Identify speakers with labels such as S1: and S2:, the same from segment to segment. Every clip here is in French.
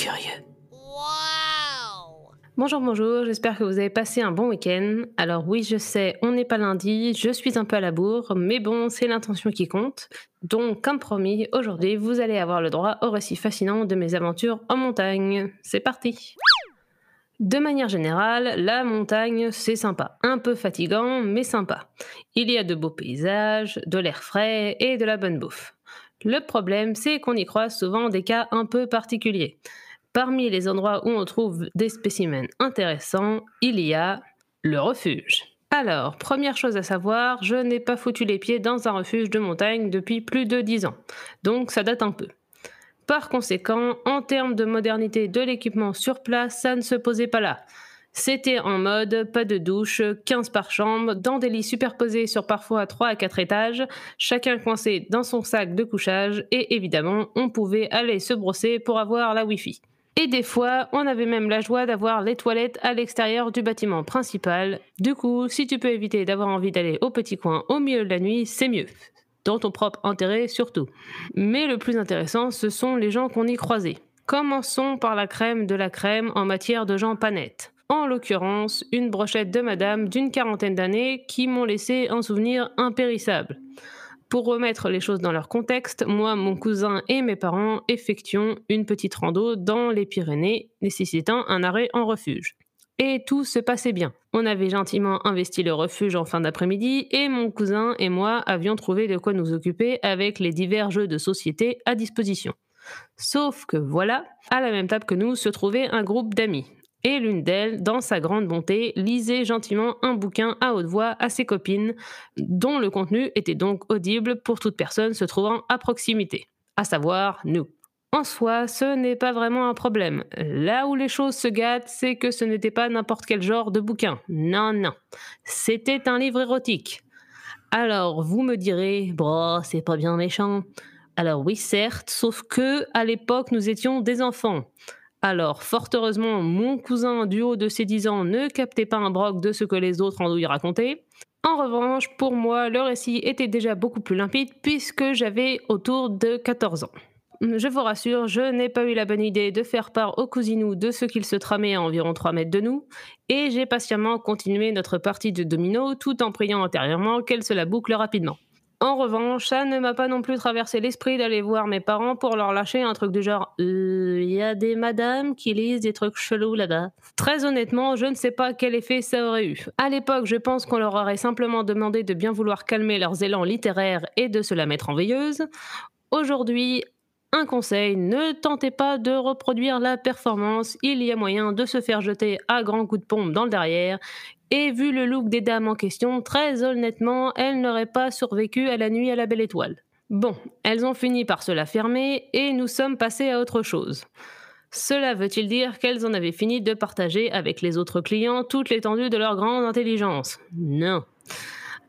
S1: curieux. Bonjour, bonjour, j'espère que vous avez passé un bon week-end. Alors oui, je sais, on n'est pas lundi, je suis un peu à la bourre, mais bon, c'est l'intention qui compte. Donc, comme promis, aujourd'hui, vous allez avoir le droit au récit fascinant de mes aventures en montagne. C'est parti de manière générale, la montagne, c'est sympa. Un peu fatigant, mais sympa. Il y a de beaux paysages, de l'air frais et de la bonne bouffe. Le problème, c'est qu'on y croise souvent des cas un peu particuliers. Parmi les endroits où on trouve des spécimens intéressants, il y a le refuge. Alors, première chose à savoir, je n'ai pas foutu les pieds dans un refuge de montagne depuis plus de 10 ans, donc ça date un peu. Par conséquent, en termes de modernité de l'équipement sur place, ça ne se posait pas là. C'était en mode pas de douche, 15 par chambre, dans des lits superposés sur parfois 3 à 4 étages, chacun coincé dans son sac de couchage, et évidemment, on pouvait aller se brosser pour avoir la Wi-Fi. Et des fois, on avait même la joie d'avoir les toilettes à l'extérieur du bâtiment principal. Du coup, si tu peux éviter d'avoir envie d'aller au petit coin au milieu de la nuit, c'est mieux. Dans ton propre intérêt surtout. Mais le plus intéressant, ce sont les gens qu'on y croisait. Commençons par la crème de la crème en matière de gens pas nets. En l'occurrence, une brochette de madame d'une quarantaine d'années qui m'ont laissé un souvenir impérissable. Pour remettre les choses dans leur contexte, moi, mon cousin et mes parents effectuons une petite rando dans les Pyrénées, nécessitant un arrêt en refuge. Et tout se passait bien. On avait gentiment investi le refuge en fin d'après-midi et mon cousin et moi avions trouvé de quoi nous occuper avec les divers jeux de société à disposition. Sauf que voilà, à la même table que nous se trouvait un groupe d'amis, et l'une d'elles, dans sa grande bonté, lisait gentiment un bouquin à haute voix à ses copines, dont le contenu était donc audible pour toute personne se trouvant à proximité, à savoir nous. En soi, ce n'est pas vraiment un problème. Là où les choses se gâtent, c'est que ce n'était pas n'importe quel genre de bouquin. Non, non. C'était un livre érotique. Alors, vous me direz, bon, c'est pas bien méchant. Alors oui, certes, sauf que à l'époque, nous étions des enfants. Alors, fort heureusement, mon cousin du haut de ses 10 ans ne captait pas un broc de ce que les autres en lui racontaient. En revanche, pour moi, le récit était déjà beaucoup plus limpide puisque j'avais autour de 14 ans. Je vous rassure, je n'ai pas eu la bonne idée de faire part aux cousinous de ce qu'il se tramait à environ 3 mètres de nous, et j'ai patiemment continué notre partie de domino tout en priant intérieurement qu'elle se la boucle rapidement. En revanche, ça ne m'a pas non plus traversé l'esprit d'aller voir mes parents pour leur lâcher un truc du genre Il euh, y a des madames qui lisent des trucs chelous là-bas. Très honnêtement, je ne sais pas quel effet ça aurait eu. À l'époque, je pense qu'on leur aurait simplement demandé de bien vouloir calmer leurs élans littéraires et de se la mettre en veilleuse. Aujourd'hui, un conseil, ne tentez pas de reproduire la performance, il y a moyen de se faire jeter à grands coups de pompe dans le derrière et vu le look des dames en question, très honnêtement, elles n'auraient pas survécu à la nuit à la belle étoile. Bon, elles ont fini par se la fermer et nous sommes passés à autre chose. Cela veut-il dire qu'elles en avaient fini de partager avec les autres clients toute l'étendue de leur grande intelligence? Non.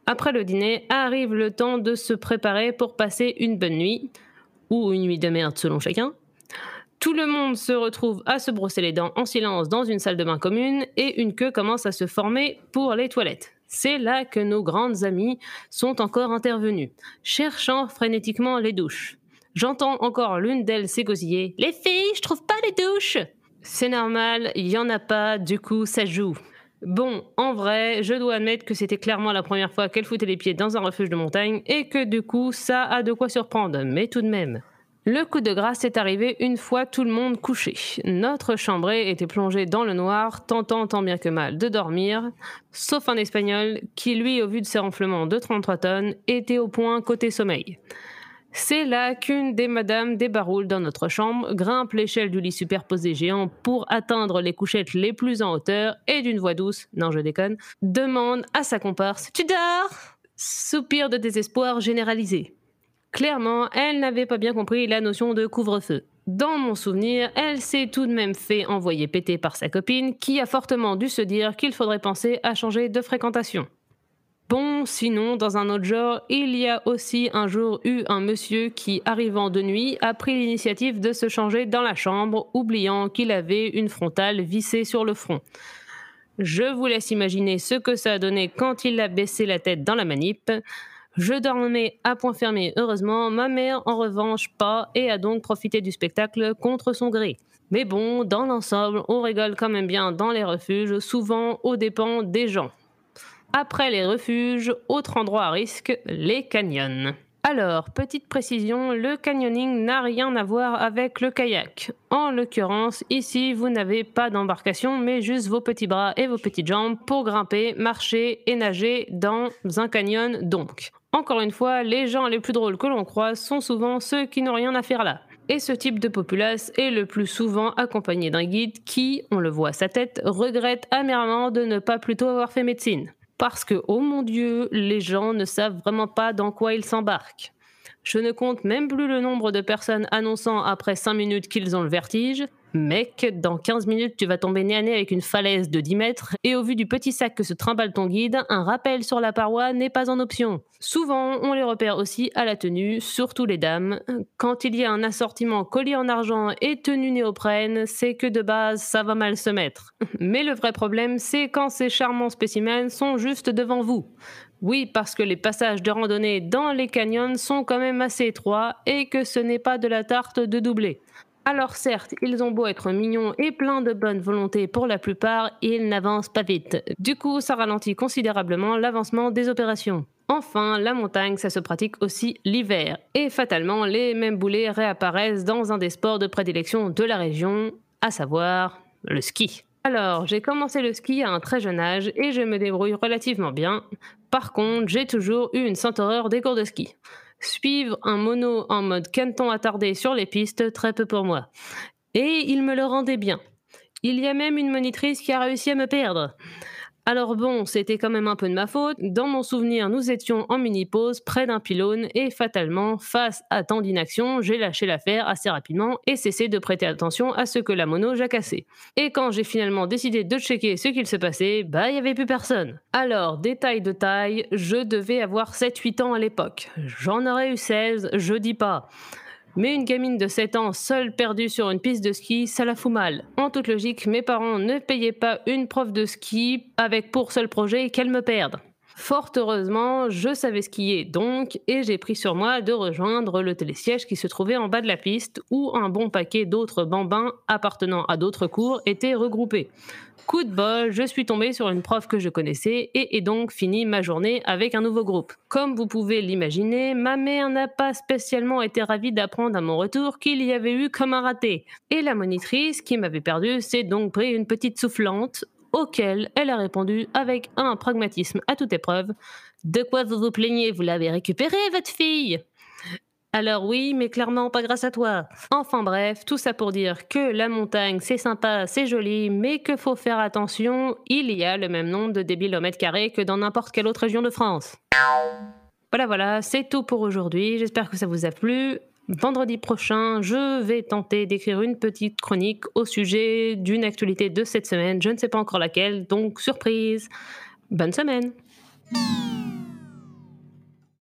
S1: Après le dîner, arrive le temps de se préparer pour passer une bonne nuit, ou une nuit de merde selon chacun. Tout le monde se retrouve à se brosser les dents en silence dans une salle de bain commune et une queue commence à se former pour les toilettes. C'est là que nos grandes amies sont encore intervenues, cherchant frénétiquement les douches. J'entends encore l'une d'elles s'égosiller. Les filles, je trouve pas les douches C'est normal, il y en a pas, du coup ça joue. Bon, en vrai, je dois admettre que c'était clairement la première fois qu'elle foutait les pieds dans un refuge de montagne et que du coup ça a de quoi surprendre, mais tout de même. Le coup de grâce est arrivé une fois tout le monde couché. Notre chambrée était plongée dans le noir, tentant tant bien que mal de dormir, sauf un espagnol qui, lui, au vu de ses renflements de 33 tonnes, était au point côté sommeil. C'est là qu'une des madames débaroule dans notre chambre, grimpe l'échelle du lit superposé géant pour atteindre les couchettes les plus en hauteur et d'une voix douce, non je déconne, demande à sa comparse Tu dors? Soupir de désespoir généralisé. Clairement, elle n'avait pas bien compris la notion de couvre-feu. Dans mon souvenir, elle s'est tout de même fait envoyer péter par sa copine, qui a fortement dû se dire qu'il faudrait penser à changer de fréquentation. Bon, sinon, dans un autre genre, il y a aussi un jour eu un monsieur qui, arrivant de nuit, a pris l'initiative de se changer dans la chambre, oubliant qu'il avait une frontale vissée sur le front. Je vous laisse imaginer ce que ça a donné quand il a baissé la tête dans la manip. Je dormais à point fermé, heureusement, ma mère en revanche pas et a donc profité du spectacle contre son gré. Mais bon, dans l'ensemble, on rigole quand même bien dans les refuges, souvent aux dépens des gens. Après les refuges, autre endroit à risque, les canyons. Alors, petite précision, le canyoning n'a rien à voir avec le kayak. En l'occurrence, ici, vous n'avez pas d'embarcation, mais juste vos petits bras et vos petites jambes pour grimper, marcher et nager dans un canyon donc. Encore une fois, les gens les plus drôles que l'on croise sont souvent ceux qui n'ont rien à faire là. Et ce type de populace est le plus souvent accompagné d'un guide qui, on le voit à sa tête, regrette amèrement de ne pas plutôt avoir fait médecine parce que, oh mon Dieu, les gens ne savent vraiment pas dans quoi ils s'embarquent. Je ne compte même plus le nombre de personnes annonçant après 5 minutes qu'ils ont le vertige, Mec, dans 15 minutes, tu vas tomber nez à nez avec une falaise de 10 mètres, et au vu du petit sac que se trimballe ton guide, un rappel sur la paroi n'est pas en option. Souvent, on les repère aussi à la tenue, surtout les dames. Quand il y a un assortiment collier en argent et tenue néoprène, c'est que de base, ça va mal se mettre. Mais le vrai problème, c'est quand ces charmants spécimens sont juste devant vous. Oui, parce que les passages de randonnée dans les canyons sont quand même assez étroits et que ce n'est pas de la tarte de doublé. Alors certes, ils ont beau être mignons et pleins de bonne volonté pour la plupart, ils n'avancent pas vite. Du coup, ça ralentit considérablement l'avancement des opérations. Enfin, la montagne, ça se pratique aussi l'hiver. Et fatalement, les mêmes boulets réapparaissent dans un des sports de prédilection de la région, à savoir le ski. Alors, j'ai commencé le ski à un très jeune âge et je me débrouille relativement bien. Par contre, j'ai toujours eu une sainte horreur des cours de ski. Suivre un mono en mode canton attardé sur les pistes, très peu pour moi. Et il me le rendait bien. Il y a même une monitrice qui a réussi à me perdre. Alors bon, c'était quand même un peu de ma faute. Dans mon souvenir, nous étions en mini-pause près d'un pylône et fatalement, face à tant d'inaction, j'ai lâché l'affaire assez rapidement et cessé de prêter attention à ce que la mono jacassait. Et quand j'ai finalement décidé de checker ce qu'il se passait, bah il y avait plus personne. Alors, détail de taille, je devais avoir 7-8 ans à l'époque. J'en aurais eu 16, je dis pas. Mais une gamine de 7 ans seule perdue sur une piste de ski, ça la fout mal. En toute logique, mes parents ne payaient pas une prof de ski avec pour seul projet qu'elle me perde. Fort heureusement, je savais skier donc, et j'ai pris sur moi de rejoindre le télésiège qui se trouvait en bas de la piste, où un bon paquet d'autres bambins appartenant à d'autres cours étaient regroupés. Coup de bol, je suis tombée sur une prof que je connaissais et ai donc fini ma journée avec un nouveau groupe. Comme vous pouvez l'imaginer, ma mère n'a pas spécialement été ravie d'apprendre à mon retour qu'il y avait eu comme un raté. Et la monitrice qui m'avait perdu s'est donc pris une petite soufflante auquel elle a répondu avec un pragmatisme à toute épreuve. De quoi vous vous plaignez? Vous l'avez récupéré, votre fille? Alors oui, mais clairement pas grâce à toi. Enfin bref, tout ça pour dire que la montagne c'est sympa, c'est joli, mais que faut faire attention, il y a le même nombre de débiles au mètre carré que dans n'importe quelle autre région de France. Voilà, voilà, c'est tout pour aujourd'hui. J'espère que ça vous a plu. Vendredi prochain, je vais tenter d'écrire une petite chronique au sujet d'une actualité de cette semaine. Je ne sais pas encore laquelle, donc surprise. Bonne semaine.